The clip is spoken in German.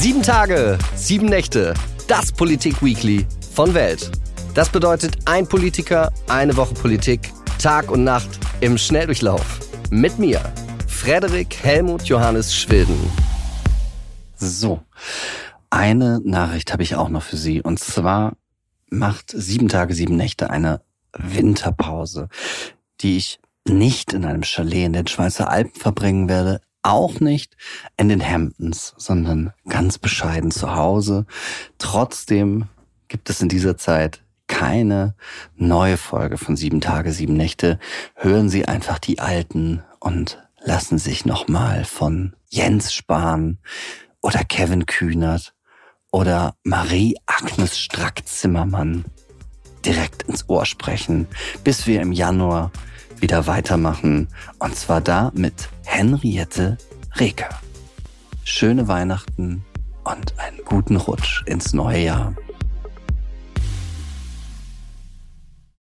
Sieben Tage, sieben Nächte. Das Politik-Weekly von Welt. Das bedeutet ein Politiker, eine Woche Politik, Tag und Nacht im Schnelldurchlauf. Mit mir, Frederik Helmut Johannes Schwilden. So, eine Nachricht habe ich auch noch für Sie. Und zwar macht sieben Tage, sieben Nächte eine Winterpause, die ich nicht in einem Chalet in den Schweizer Alpen verbringen werde, auch nicht in den Hamptons, sondern ganz bescheiden zu Hause. Trotzdem gibt es in dieser Zeit keine neue Folge von Sieben Tage, Sieben Nächte. Hören Sie einfach die alten und lassen sich nochmal von Jens Spahn oder Kevin Kühnert oder Marie-Agnes Strack-Zimmermann direkt ins Ohr sprechen, bis wir im Januar wieder weitermachen. Und zwar da mit Henriette Reker. Schöne Weihnachten und einen guten Rutsch ins neue Jahr.